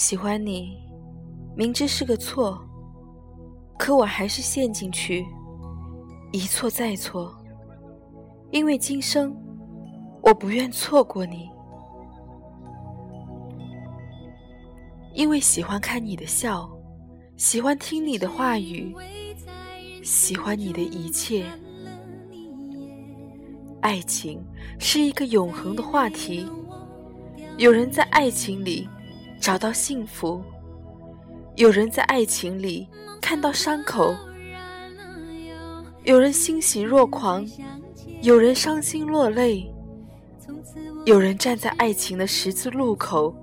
喜欢你，明知是个错，可我还是陷进去，一错再错，因为今生我不愿错过你，因为喜欢看你的笑，喜欢听你的话语，喜欢你的一切。爱情是一个永恒的话题，有人在爱情里找到幸福，有人在爱情里看到伤口，有人欣喜若狂，有人伤心落泪，有人站在爱情的十字路口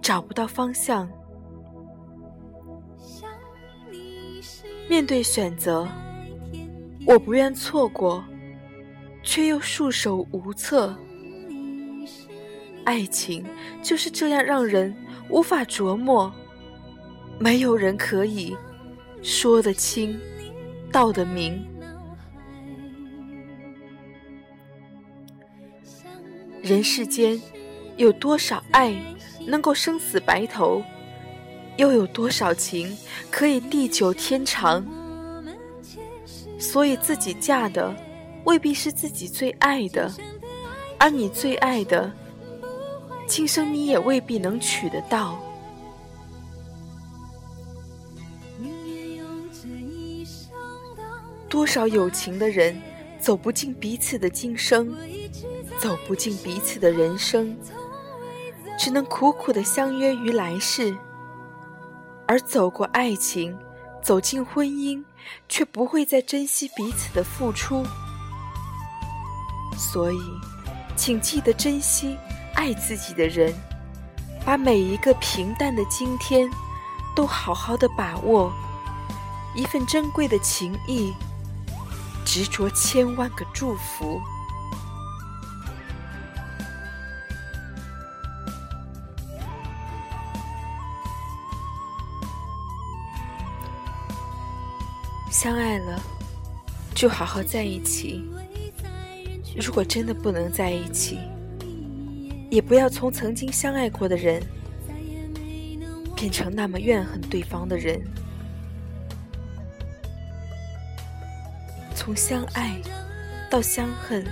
找不到方向。面对选择，我不愿错过。却又束手无策。爱情就是这样让人无法琢磨，没有人可以说得清、道得明。人世间有多少爱能够生死白头？又有多少情可以地久天长？所以自己嫁的。未必是自己最爱的，而你最爱的，今生你也未必能娶得到。多少有情的人走不进彼此的今生，走不进彼此的人生，只能苦苦的相约于来世，而走过爱情，走进婚姻，却不会再珍惜彼此的付出。所以，请记得珍惜爱自己的人，把每一个平淡的今天都好好的把握，一份珍贵的情谊，执着千万个祝福。相爱了，就好好在一起。如果真的不能在一起，也不要从曾经相爱过的人变成那么怨恨对方的人。从相爱到相恨，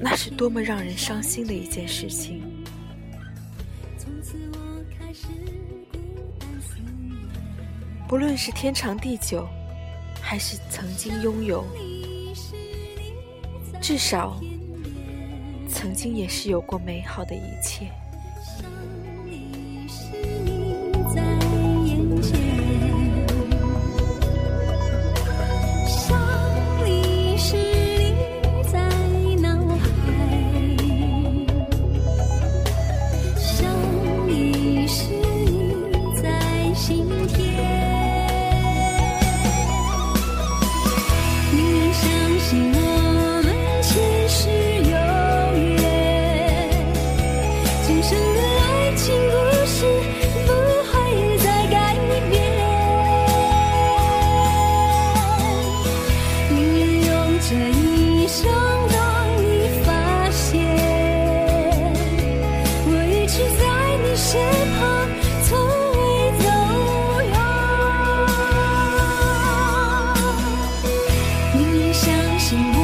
那是多么让人伤心的一件事情。不论是天长地久，还是曾经拥有。至少，曾经也是有过美好的一切。只是因为在眼前心。